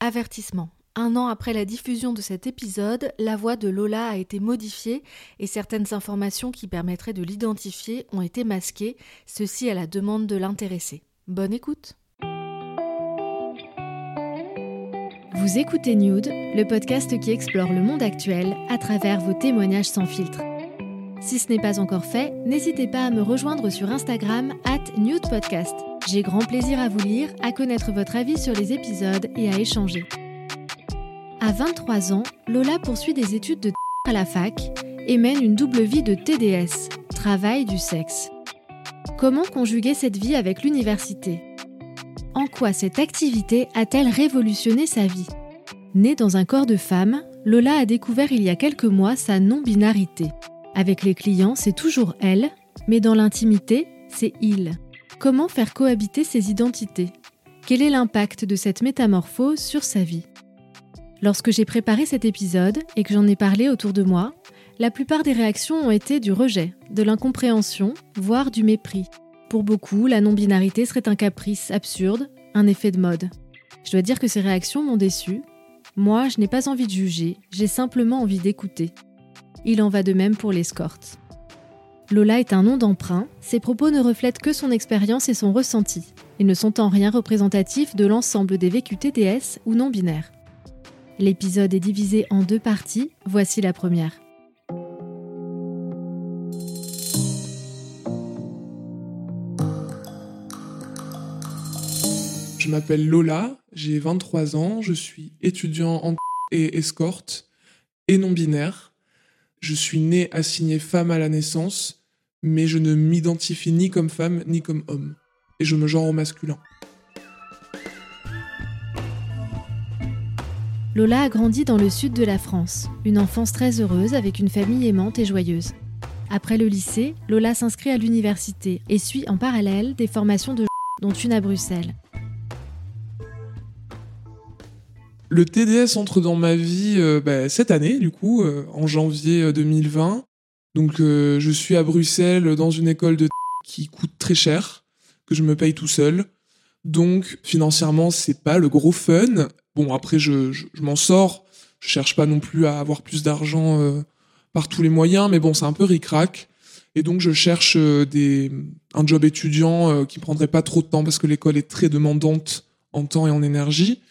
Avertissement. Un an après la diffusion de cet épisode, la voix de Lola a été modifiée et certaines informations qui permettraient de l'identifier ont été masquées, ceci à la demande de l'intéressé. Bonne écoute. Vous écoutez Nude, le podcast qui explore le monde actuel à travers vos témoignages sans filtre. Si ce n'est pas encore fait, n'hésitez pas à me rejoindre sur Instagram at nudepodcast. J'ai grand plaisir à vous lire, à connaître votre avis sur les épisodes et à échanger. À 23 ans, Lola poursuit des études de à la fac et mène une double vie de TDS, travail du sexe. Comment conjuguer cette vie avec l'université? En quoi cette activité a-t-elle révolutionné sa vie? Née dans un corps de femme, Lola a découvert il y a quelques mois sa non-binarité. Avec les clients, c'est toujours elle, mais dans l'intimité, c'est il. Comment faire cohabiter ces identités? Quel est l'impact de cette métamorphose sur sa vie? Lorsque j'ai préparé cet épisode et que j'en ai parlé autour de moi, la plupart des réactions ont été du rejet, de l'incompréhension, voire du mépris. Pour beaucoup, la non-binarité serait un caprice absurde, un effet de mode. Je dois dire que ces réactions m'ont déçue. Moi, je n'ai pas envie de juger, j'ai simplement envie d'écouter. Il en va de même pour l'escorte. Lola est un nom d'emprunt, ses propos ne reflètent que son expérience et son ressenti. Ils ne sont en rien représentatifs de l'ensemble des vécus TDS ou non binaires. L'épisode est divisé en deux parties, voici la première. Je m'appelle Lola, j'ai 23 ans, je suis étudiant en et escorte et non binaire. Je suis née assignée femme à la naissance, mais je ne m'identifie ni comme femme ni comme homme. Et je me genre au masculin. Lola a grandi dans le sud de la France, une enfance très heureuse avec une famille aimante et joyeuse. Après le lycée, Lola s'inscrit à l'université et suit en parallèle des formations de dont une à Bruxelles. Le TDS entre dans ma vie euh, bah, cette année, du coup, euh, en janvier euh, 2020. Donc, euh, je suis à Bruxelles dans une école de qui coûte très cher, que je me paye tout seul. Donc, financièrement, c'est pas le gros fun. Bon, après, je, je, m'en sors. Je cherche pas non plus à avoir plus d'argent euh, par tous les moyens, mais bon, c'est un peu ric-rac. Et donc, je cherche euh, des, un job étudiant euh, qui prendrait pas trop de temps parce que l'école est très demandante en temps et en énergie.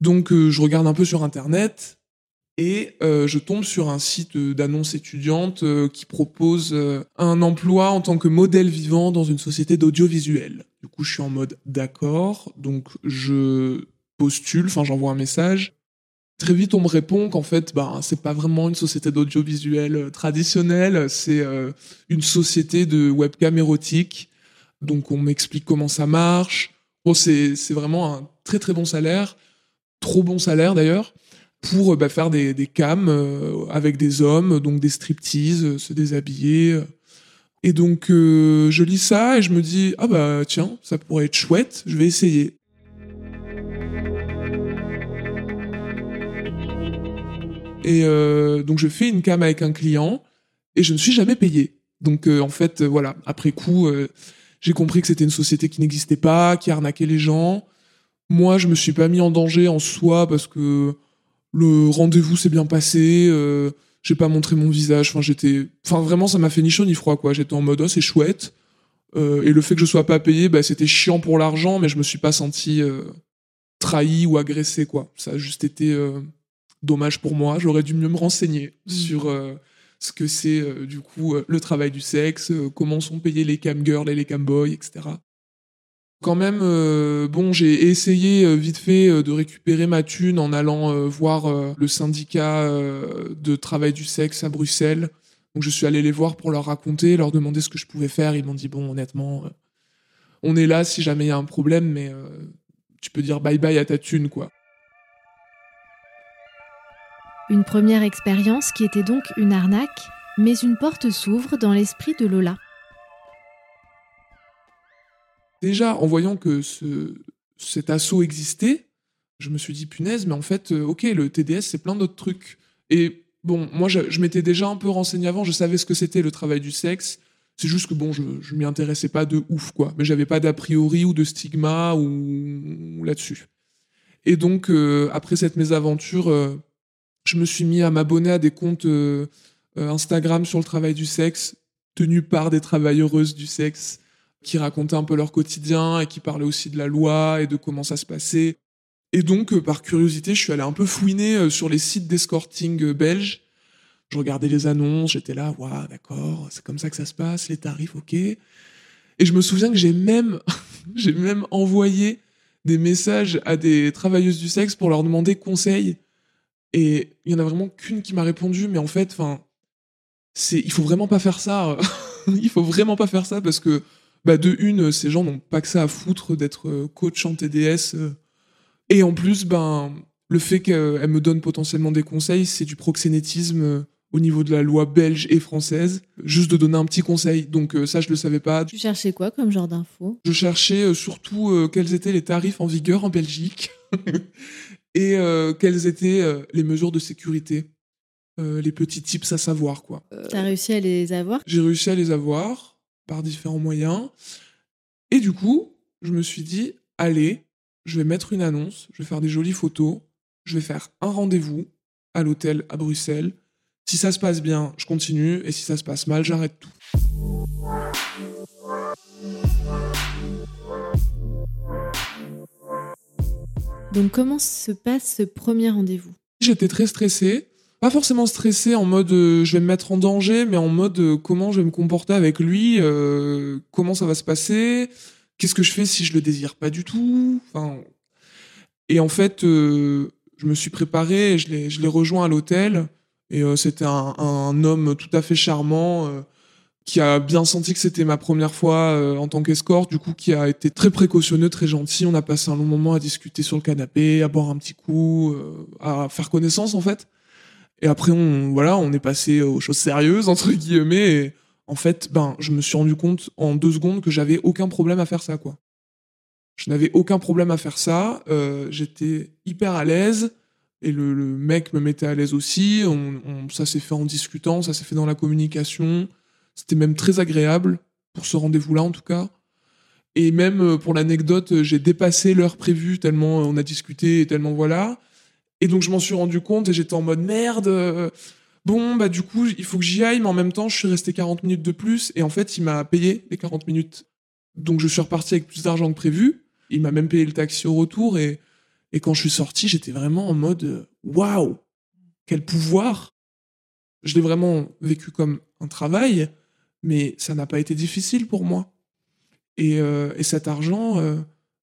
Donc, je regarde un peu sur Internet et euh, je tombe sur un site euh, d'annonces étudiantes euh, qui propose un emploi en tant que modèle vivant dans une société d'audiovisuel. Du coup, je suis en mode d'accord, donc je postule, enfin j'envoie un message. Très vite, on me répond qu'en fait, ben, c'est pas vraiment une société d'audiovisuel traditionnelle, c'est une société de webcam érotique. Donc, on m'explique comment ça marche. C'est vraiment un très très bon salaire, trop bon salaire d'ailleurs, pour euh, bah, faire des, des cams euh, avec des hommes, donc des striptease, euh, se déshabiller. Et donc, je lis ça et je me dis, ah bah tiens, ça pourrait être chouette, je vais essayer. Et donc je fais une cam avec un client et je ne suis jamais payé. Donc en fait, voilà, après coup, j'ai compris que c'était une société qui n'existait pas, qui arnaquait les gens. Moi, je me suis pas mis en danger en soi parce que le rendez-vous s'est bien passé. Euh, j'ai pas montré mon visage. Enfin, j'étais, enfin vraiment, ça m'a fait ni chaud ni froid quoi. J'étais en mode, oh, c'est chouette. Euh, et le fait que je sois pas payé, bah, c'était chiant pour l'argent, mais je me suis pas senti euh, trahi ou agressé quoi. Ça a juste été euh, dommage pour moi. J'aurais dû mieux me renseigner sur euh, ce que c'est du coup le travail du sexe, comment sont payés les cam girls et les cam boys, etc. Quand même, euh, bon, j'ai essayé euh, vite fait euh, de récupérer ma thune en allant voir le syndicat de travail du sexe à Bruxelles. Donc je suis allé les voir pour leur raconter, leur demander ce que je pouvais faire. Ils m'ont dit bon, honnêtement, on est là si jamais il y a un problème, mais tu peux dire bye bye à ta thune, quoi. Une première expérience qui était donc une arnaque, mais une porte s'ouvre dans l'esprit de Lola. Déjà, en voyant que ce, cet assaut existait, je me suis dit, punaise, mais en fait, euh, ok, le TDS, c'est plein d'autres trucs. Et bon, moi, je, m'étais déjà un peu renseigné avant, je savais ce que c'était le travail du sexe. C'est juste que bon, je, je m'y intéressais pas de ouf, quoi. Mais j'avais pas d'a priori ou de stigma ou, là-dessus. Et donc, euh, après cette mésaventure, euh, je me suis mis à m'abonner à des comptes Instagram sur le travail du sexe, tenus par des travailleuses du sexe, qui racontaient un peu leur quotidien et qui parlaient aussi de la loi et de comment ça se passait. Et donc, euh, par curiosité, je suis allé un peu fouiner euh, sur les sites d'escorting euh, belges. Je regardais les annonces, j'étais là, waouh, d'accord, c'est comme ça que ça se passe, les tarifs, ok. Et je me souviens que j'ai même, j'ai même envoyé des messages à des travailleuses du sexe pour leur demander conseil. Et il y en a vraiment qu'une qui m'a répondu, mais en fait, enfin, c'est, il faut vraiment pas faire ça. il faut vraiment pas faire ça parce que, bah, de une, ces gens n'ont pas que ça à foutre d'être euh, coach en TDS. euh. Et en plus, ben, le fait qu'elle me donne potentiellement des conseils, c'est du proxénétisme euh, au niveau de la loi belge et française. Juste de donner un petit conseil. Donc, euh, ça, je le savais pas. Tu cherchais quoi comme genre d'infos? Je cherchais euh, surtout euh, quels étaient les tarifs en vigueur en Belgique et euh, quelles étaient euh, les mesures de sécurité, Euh, les petits tips à savoir quoi. T'as réussi à les avoir? J'ai réussi à les avoir par différents moyens et du coup, je me suis dit allez, je vais mettre une annonce, je vais faire des jolies photos, je vais faire un rendez-vous à l'hôtel à Bruxelles. Si ça se passe bien, je continue et si ça se passe mal, j'arrête tout. Donc comment se passe ce premier rendez-vous? J'étais très stressé. Pas forcément stressé en mode euh, je vais me mettre en danger, mais en mode euh, comment je vais me comporter avec lui, euh, comment ça va se passer, qu'est-ce que je fais si je le désire pas du tout. Enfin, et en fait, je me suis préparé, je l'ai, je l'ai rejoint à l'hôtel, et c'était un, un homme tout à fait charmant. qui a bien senti que c'était ma première fois en tant qu'escorte, du coup qui a été très précautionneux, très gentil. On a passé un long moment à discuter sur le canapé, à boire un petit coup, à faire connaissance en fait. Et après on voilà, on est passé aux choses sérieuses entre guillemets. Et en fait, ben je me suis rendu compte en deux secondes que j'avais aucun problème à faire ça quoi. Je n'avais aucun problème à faire ça. euh, J'étais hyper à l'aise. Et le, mec me mettait à l'aise aussi. Ça s'est fait en discutant, ça s'est fait dans la communication. C'était même très agréable pour ce rendez-vous-là, en tout cas. Et même euh, pour l'anecdote, j'ai dépassé l'heure prévue tellement on a discuté et tellement voilà. Et donc je m'en suis rendu compte et j'étais en mode merde. euh, Bon, bah du coup, il faut que j'y aille, mais en même temps, je suis resté 40 minutes de plus. Et en fait, il m'a payé les 40 minutes. Donc je suis reparti avec plus d'argent que prévu. Il m'a même payé le taxi au retour. Et, et quand je suis sorti, j'étais vraiment en mode waouh, quel pouvoir. Je l'ai vraiment vécu comme un travail, mais ça n'a pas été difficile pour moi. Et, euh, et cet argent, euh,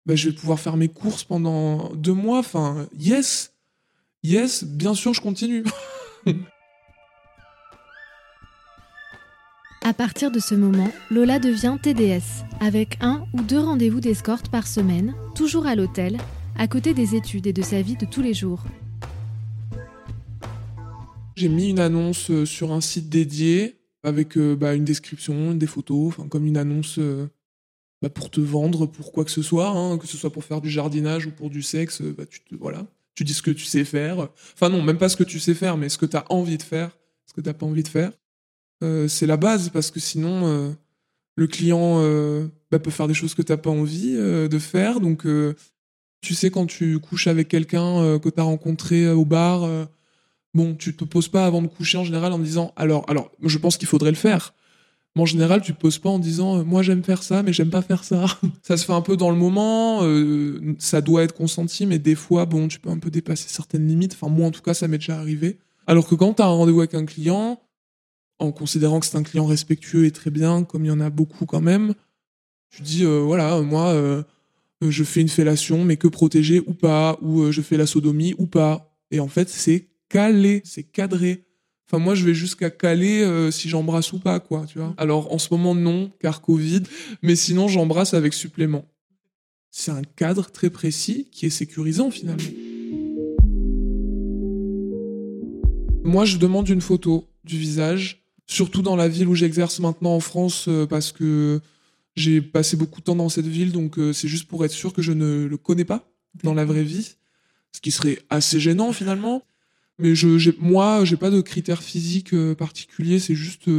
bah, je vais pouvoir faire mes courses pendant deux mois. Enfin, yes, yes, bien sûr, je continue. À partir de ce moment, Lola devient TDS, avec un ou deux rendez-vous d'escorte par semaine, toujours à l'hôtel, à côté des études et de sa vie de tous les jours. J'ai mis une annonce euh, sur un site dédié avec euh, bah, une description, des photos, enfin comme une annonce euh, bah, pour te vendre, pour quoi que ce soit, hein, que ce soit pour faire du jardinage ou pour du sexe, bah, tu te, voilà, tu dis ce que tu sais faire. Enfin non, même pas ce que tu sais faire, mais ce que tu as envie de faire, ce que tu n'as pas envie de faire. Euh, c'est la base parce que sinon euh, le client euh, bah, peut faire des choses que tu n'as pas envie de faire. Donc tu sais quand tu couches avec quelqu'un que tu as rencontré au bar. Bon, tu te poses pas avant de coucher en général en disant alors alors je pense qu'il faudrait le faire. En général, tu poses pas en disant euh, moi j'aime faire ça mais j'aime pas faire ça. ça se fait un peu dans le moment, euh, ça doit être consenti mais des fois bon, tu peux un peu dépasser certaines limites. Enfin moi en tout cas, ça m'est déjà arrivé. Alors que quand tu as un rendez-vous avec un client en considérant que c'est un client respectueux et très bien comme il y en a beaucoup quand même, tu dis euh, voilà, moi je fais une fellation mais que protégée ou pas ou je fais la sodomie ou pas. Et en fait, c'est calé, c'est cadré. Enfin, moi, je vais jusqu'à caler euh, si j'embrasse ou pas, quoi, tu vois. Alors, en ce moment, non, car Covid, mais sinon, j'embrasse avec supplément. c'est un cadre très précis qui est sécurisant finalement. Moi, je demande une photo du visage, surtout dans la ville où j'exerce maintenant en France, euh, parce que j'ai passé beaucoup de temps dans cette ville, donc euh, c'est juste pour être sûr que je ne le connais pas dans la vraie vie, ce qui serait assez gênant finalement. Mais je, moi, j'ai pas de critères physiques euh, particuliers, c'est juste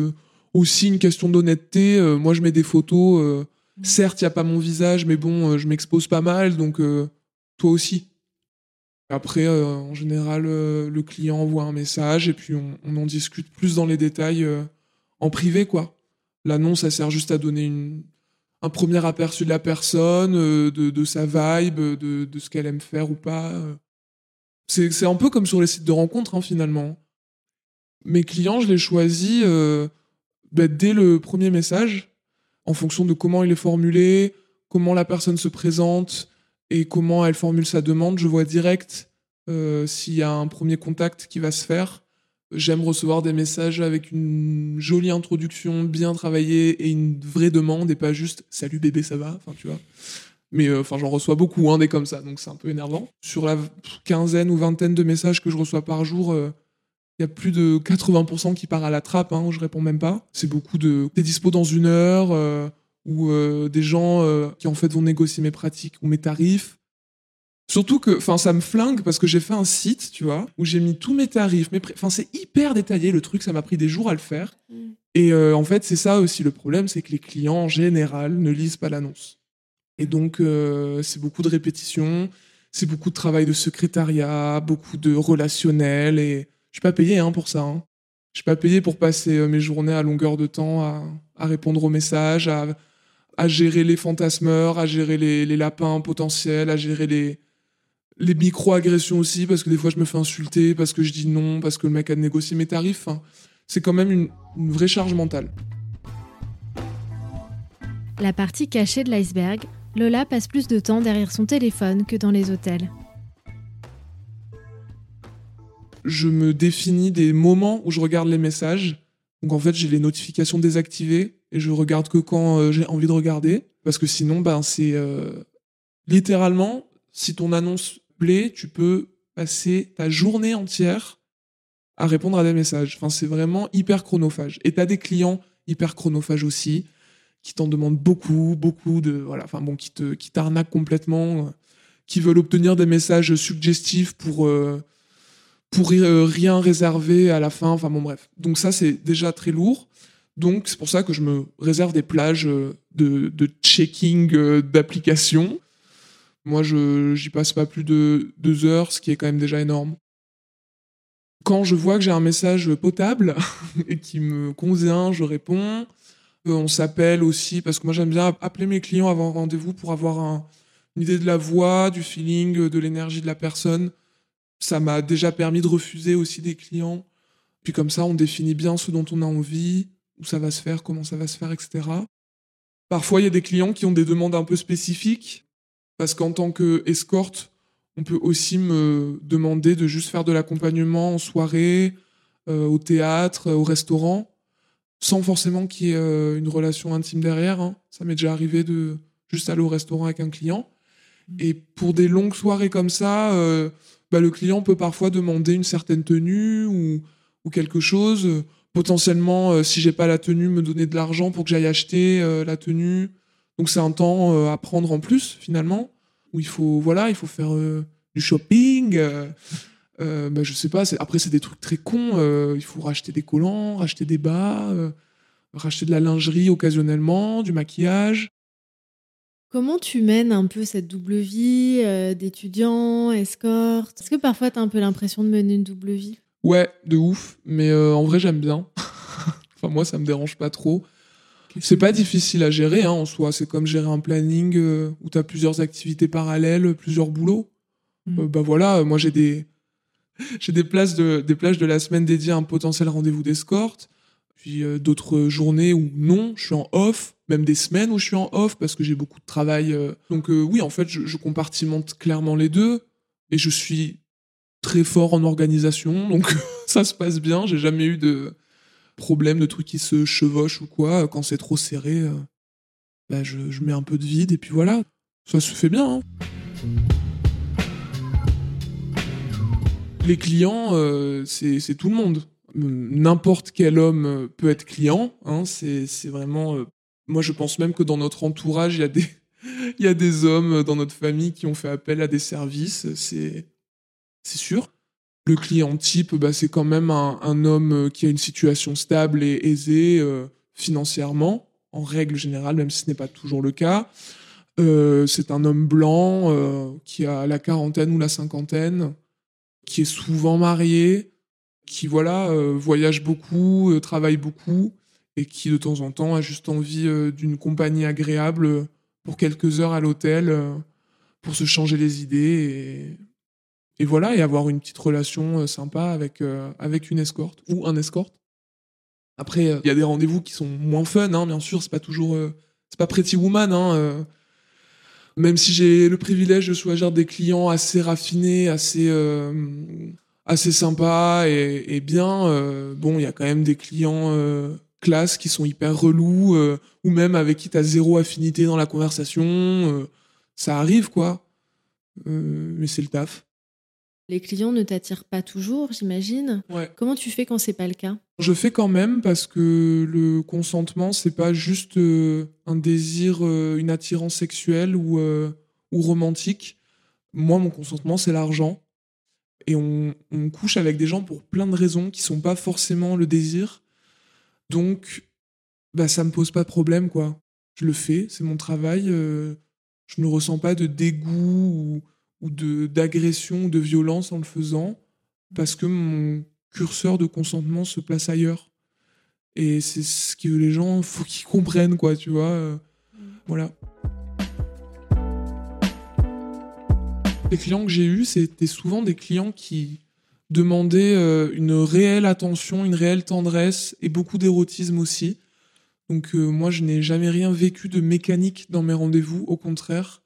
aussi une question d'honnêteté. moi, je mets des photos. certes, il y a pas mon visage, mais bon, je m'expose pas mal, donc toi aussi. Après, euh, en général, euh, le client envoie un message et puis on, en discute plus dans les détails euh, en privé, quoi. L'annonce, ça sert juste à donner une, un premier aperçu de la personne, de, de, sa vibe, de, de ce qu'elle aime faire ou pas. C'est un peu comme sur les sites de rencontres, hein, finalement. Mes clients, je les choisis bah, dès le premier message, en fonction de comment il est formulé, comment la personne se présente, et comment elle formule sa demande. Je vois direct euh, s'il y a un premier contact qui va se faire. J'aime recevoir des messages avec une jolie introduction, bien travaillée et une vraie demande et pas juste salut bébé ça va, enfin tu vois. Mais euh, enfin j'en reçois beaucoup hein, des comme ça, donc c'est un peu énervant. Sur la quinzaine ou vingtaine de messages que je reçois par jour, euh, il y a plus de 80% qui part à la trappe, hein, où je réponds même pas. C'est beaucoup de t'es dispo dans une heure ou euh, des gens qui en fait vont négocier mes pratiques ou mes tarifs. Surtout que, enfin, ça me flingue parce que j'ai fait un site, tu vois, où j'ai mis tous mes tarifs. Mes enfin, c'est hyper détaillé le truc, ça m'a pris des jours à le faire. Mm. Et en fait, c'est ça aussi le problème, c'est que les clients en général ne lisent pas l'annonce. Et donc, c'est beaucoup de répétitions, c'est beaucoup de travail de secrétariat, beaucoup de relationnel. Et je suis pas payé hein, pour ça. Hein. Je suis pas payé pour passer mes journées à longueur de temps à, répondre aux messages, à gérer les fantasmeurs, à gérer les, lapins potentiels, à gérer les, les micro-agressions aussi, parce que des fois je me fais insulter, parce que je dis non, parce que le mec a négocié mes tarifs. c'est quand même une vraie charge mentale. La partie cachée de l'iceberg, Lola passe plus de temps derrière son téléphone que dans les hôtels. Je me définis des moments où je regarde les messages. Donc en fait, j'ai les notifications désactivées et je regarde que quand euh, j'ai envie de regarder. Parce que sinon, ben, c'est euh, littéralement, si ton annonce plaît, tu peux passer ta journée entière à répondre à des messages. Enfin, c'est vraiment hyper chronophage. Et tu as des clients hyper chronophages aussi, qui t'en demandent beaucoup, beaucoup de. Voilà, enfin bon, qui te qui t'arnaquent complètement, euh, qui veulent obtenir des messages suggestifs pour. pour rien réserver à la fin, enfin bon bref. Donc ça c'est déjà très lourd. Donc c'est pour ça que je me réserve des plages euh, de, checking euh, d'applications. Moi, je j'y passe pas plus de deux heures, ce qui est quand même déjà énorme. Quand je vois que j'ai un message potable et qui me convient, je réponds. Euh, on s'appelle aussi parce que moi j'aime bien appeler mes clients avant rendez-vous pour avoir une idée de la voix, du feeling, de l'énergie de la personne. Ça m'a déjà permis de refuser aussi des clients. Puis comme ça, on définit bien ce dont on a envie où ça va se faire, comment ça va se faire, etc. Parfois, il y a des clients qui ont des demandes un peu spécifiques, parce qu'en tant qu'escorte, on peut aussi me demander de juste faire de l'accompagnement en soirée, euh, au théâtre, au restaurant, sans forcément qu'il y ait euh, une relation intime derrière. Hein. Ça m'est déjà arrivé de juste aller au restaurant avec un client. Et pour des longues soirées comme ça, euh, bah, le client peut parfois demander une certaine tenue ou, ou quelque chose potentiellement, euh, si j'ai pas la tenue, me donner de l'argent pour que j'aille acheter euh, la tenue. Donc c'est un temps à prendre en plus finalement, où il faut voilà, il faut faire du shopping. Bah, je sais pas. Après c'est des trucs très cons. il faut racheter des collants, racheter des bas, racheter de la lingerie occasionnellement, du maquillage. Comment tu mènes un peu cette double vie d'étudiant, escorte? Est-ce que parfois tu as un peu l'impression de mener une double vie? Ouais, de ouf. Mais euh, en vrai, j'aime bien. enfin, moi, ça me dérange pas trop. C'est pas difficile à gérer hein, en soi. C'est comme gérer un planning euh, où tu as plusieurs activités parallèles, plusieurs boulots. Mm. Euh, bah voilà, moi j'ai des j'ai des places de des plages de la semaine dédiées à un potentiel rendez-vous d'escorte. Puis d'autres journées où non, je suis en off, même des semaines où je suis en off parce que j'ai beaucoup de travail. Donc oui, en fait, je, compartimente clairement les deux et je suis très fort en organisation, donc ça se passe bien. J'ai jamais eu de problème de trucs qui se chevauchent ou quoi. Quand c'est trop serré, euh, bah, je, mets un peu de vide et puis voilà. ça se fait bien. Hein. Les clients, euh, c'est tout le monde. N'importe quel homme peut être client. Hein, c'est vraiment. Euh, moi, je pense même que dans notre entourage, il y a des, il y a des hommes dans notre famille qui ont fait appel à des services. C'est sûr. Le client type, bah, c'est quand même un, homme qui a une situation stable et aisée euh, financièrement, en règle générale, même si ce n'est pas toujours le cas. Euh, c'est un homme blanc euh, qui a la quarantaine ou la cinquantaine, qui est souvent marié, qui voilà voyage beaucoup, travaille beaucoup et qui de temps en temps a juste envie d'une compagnie agréable pour quelques heures à l'hôtel pour se changer les idées et voilà, avoir une petite relation euh, sympa avec, euh, avec une escorte ou un escorte. Après, euh, il y a des rendez-vous qui sont moins fun, hein, bien sûr, c'est pas toujours. c'est pas Pretty Woman, hein, même si j'ai le privilège de choisir des clients assez raffinés, assez, assez sympas et, et bien, bon, il y a quand même des clients classe qui sont hyper relous, ou même avec qui t'as zéro affinité dans la conversation. ça arrive, quoi. mais c'est le taf. Les clients ne t'attirent pas toujours, j'imagine. Comment tu fais quand c'est pas le cas? Je fais quand même parce que le consentement, c'est pas juste euh, un désir, euh, une attirance sexuelle ou, euh, ou romantique. Moi, mon consentement, c'est l'argent. Et on, couche avec des gens pour plein de raisons qui sont pas forcément le désir. Donc, bah, ça me pose pas de problème, quoi. Je le fais, c'est mon travail. je ne ressens pas de dégoût ou ou de d'agression, de violence en le faisant, parce que mon curseur de consentement se place ailleurs. Et c'est ce que les gens, faut qu'ils comprennent, quoi, tu vois. Euh, voilà. Les clients que j'ai eus, c'était souvent des clients qui demandaient euh, une réelle attention, une réelle tendresse et beaucoup d'érotisme aussi. Donc euh, moi, je n'ai jamais rien vécu de mécanique dans mes rendez-vous, au contraire.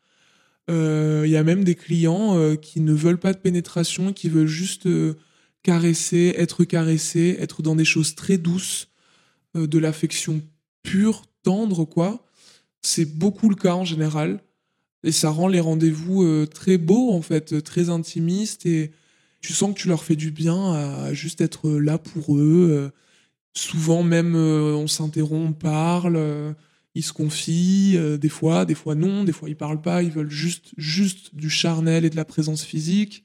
Il euh, y a même des clients euh, qui ne veulent pas de pénétration, qui veulent juste euh, caresser, être caressés, être dans des choses très douces, de l'affection pure, tendre, quoi. C'est beaucoup le cas en général. Et ça rend les rendez-vous très beaux, en fait, très intimistes. Et tu sens que tu leur fais du bien à juste être là pour eux. souvent même, on s'interrompt, on parle ils se confient, euh, des fois, des fois non, des fois ils parlent pas, ils veulent juste, juste du charnel et de la présence physique.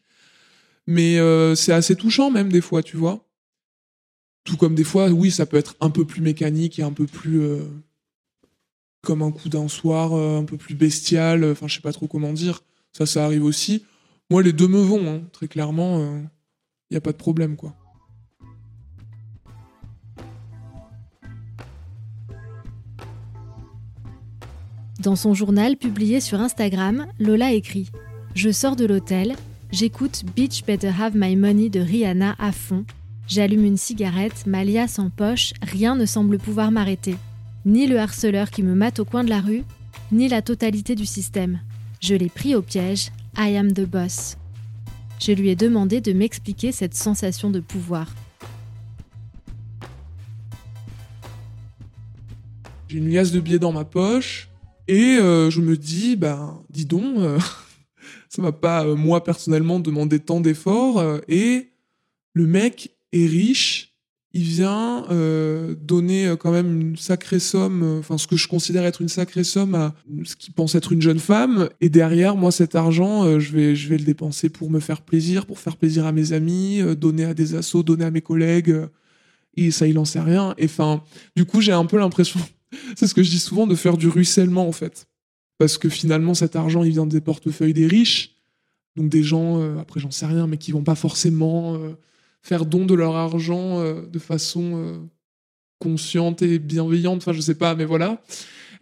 Mais euh, c'est assez touchant même des fois, tu vois. Tout comme des fois, oui, ça peut être un peu plus mécanique et un peu plus euh, comme un coup d'un soir, un peu plus bestial. Enfin, je sais pas trop comment dire. Ça, ça arrive aussi. Moi, les deux me vont, hein, très clairement. Il n'y a pas de problème, quoi. Dans son journal publié sur Instagram, Lola écrit Je sors de l'hôtel, j'écoute Bitch Better Have My Money de Rihanna à fond, j'allume une cigarette, ma liasse en poche, rien ne semble pouvoir m'arrêter. Ni le harceleur qui me mate au coin de la rue, ni la totalité du système. Je l'ai pris au piège, I am the boss. Je lui ai demandé de m'expliquer cette sensation de pouvoir. J'ai une liasse de billets dans ma poche, et euh, je me dis, ben, dis donc, euh, ça m'a pas, euh, moi, personnellement, demandé tant d'efforts. et le mec est riche, il vient donner quand même une sacrée somme, enfin, ce que je considère être une sacrée somme à ce qui pense être une jeune femme. Et derrière, moi, cet argent, je, vais, le dépenser pour me faire plaisir, pour faire plaisir à mes amis, donner à des assos, donner à mes collègues. et ça, il en sait rien. Et enfin, du coup, j'ai un peu l'impression c'est ce que je dis souvent de faire du ruissellement en fait. Parce que finalement cet argent il vient des portefeuilles des riches, donc des gens, euh, après j'en sais rien, mais qui vont pas forcément euh, faire don de leur argent euh, de façon consciente et bienveillante, enfin je sais pas, mais voilà.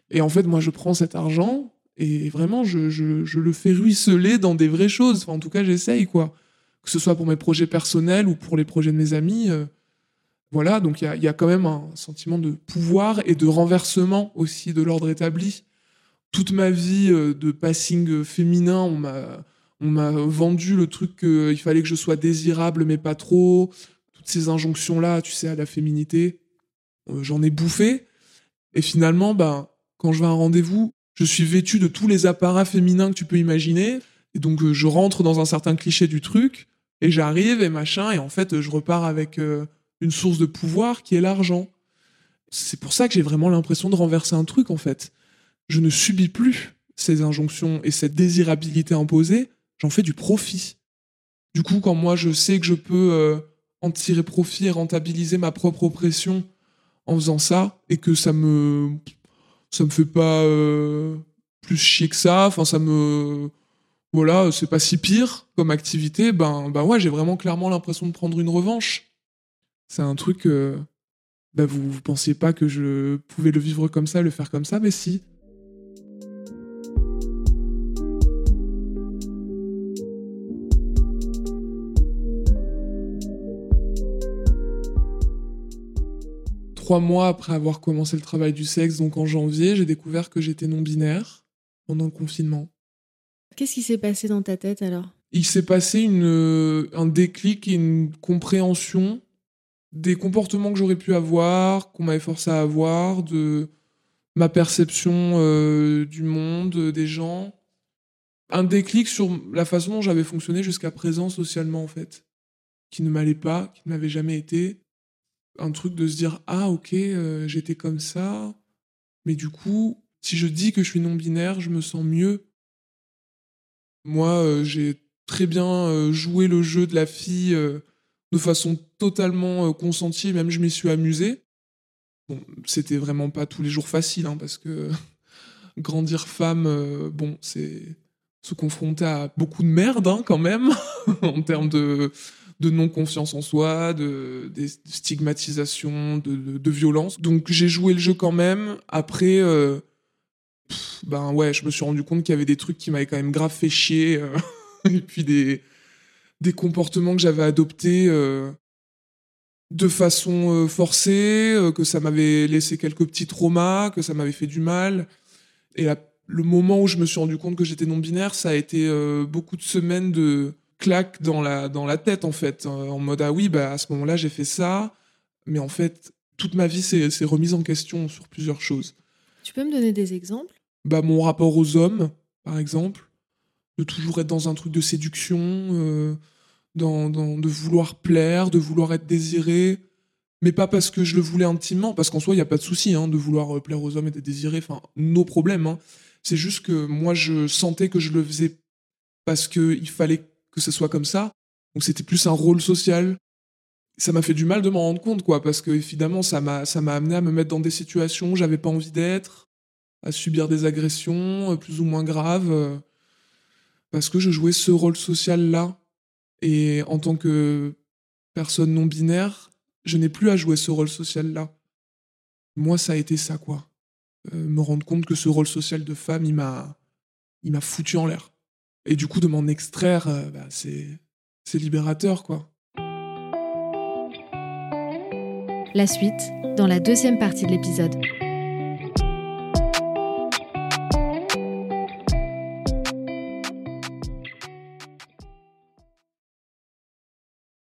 Et en fait moi je prends cet argent et vraiment je, je le fais ruisseler dans des vraies choses, enfin, en tout cas j'essaye quoi. Que ce soit pour mes projets personnels ou pour les projets de mes amis voilà, donc il y a, quand même un sentiment de pouvoir et de renversement aussi de l'ordre établi. Toute ma vie euh, de passing féminin, on m'a, on m'a vendu le truc qu'il fallait que je sois désirable mais pas trop. Toutes ces injonctions-là, tu sais, à la féminité, euh, j'en ai bouffé. Et finalement, ben, quand je vais à un rendez-vous, je suis vêtu de tous les apparats féminins que tu peux imaginer. Et donc, euh, je rentre dans un certain cliché du truc, et j'arrive, et machin, et en fait, je repars avec euh, une source de pouvoir qui est l'argent. C'est pour ça que j'ai vraiment l'impression de renverser un truc, en fait. Je ne subis plus ces injonctions et cette désirabilité imposée, j'en fais du profit. Du coup, quand moi, je sais que je peux euh, en tirer profit et rentabiliser ma propre oppression en faisant ça, et que ça me ça me fait pas euh, plus chier que ça. Enfin, ça me voilà, c'est pas si pire comme activité. Ben, ben ouais, j'ai vraiment clairement l'impression de prendre une revanche. C'est un truc. Euh, ben vous, vous pensiez pas que je pouvais le vivre comme ça, le faire comme ça, mais si. trois mois après avoir commencé le travail du sexe, donc en janvier, j'ai découvert que j'étais non-binaire pendant le confinement. Qu'est-ce qui s'est passé dans ta tête alors? Il s'est passé une, euh, un déclic et une compréhension des comportements que j'aurais pu avoir, qu'on m'avait forcé à avoir, de ma perception euh, du monde, des gens. Un déclic sur la façon dont j'avais fonctionné jusqu'à présent socialement en fait, qui ne m'allait pas, qui ne m'avait jamais été. Un truc de se dire ah ok euh, j'étais comme ça. Mais du coup si je dis que je suis non binaire je me sens mieux. Moi euh, j'ai très bien euh, joué le jeu de la fille de façon totalement consentie même je m'y suis amusé bon c'était vraiment pas tous les jours facile hein, parce que grandir femme bon c'est se confronter à beaucoup de merde hein, quand même en termes de non-confiance en soi, de, stigmatisation, de, violence. Donc j'ai joué le jeu quand même. Après, euh, ben ouais, je me suis rendu compte qu'il y avait des trucs qui m'avaient quand même grave fait chier. Euh, et puis des, des comportements que j'avais adoptés euh, de façon forcée, que ça m'avait laissé quelques petits traumas, que ça m'avait fait du mal. Et le moment où je me suis rendu compte que j'étais non-binaire, ça a été beaucoup de semaines de claque dans la, dans la tête, en fait. Euh, en mode, ah oui, bah, à ce moment-là, j'ai fait ça. Mais en fait, toute ma vie s'est remise en question sur plusieurs choses. Tu peux me donner des exemples? Bah, Mon rapport aux hommes, par exemple. De toujours être dans un truc de séduction, euh, de vouloir plaire, de vouloir être désiré. Mais pas parce que je le voulais intimement, parce qu'en soi, il n'y a pas de souci hein, de vouloir euh, plaire aux hommes et d'être désiré. Enfin, nos problèmes. Hein. C'est juste que moi, je sentais que je le faisais parce qu'il fallait que ce soit comme ça. Donc c'était plus un rôle social. Ça m'a fait du mal de m'en rendre compte, quoi, parce que évidemment, ça m'a, ça m'a amené à me mettre dans des situations où j'avais pas envie d'être, à subir des agressions euh, plus ou moins graves, parce que je jouais ce rôle social-là. Et en tant que personne non binaire, je n'ai plus à jouer ce rôle social-là. Moi, ça a été ça, quoi. Euh, me rendre compte que ce rôle social de femme, il m'a, m'a foutu en l'air. Et du coup, de m'en extraire, euh, bah, c'est, c'est libérateur, quoi. La suite, dans la deuxième partie de l'épisode.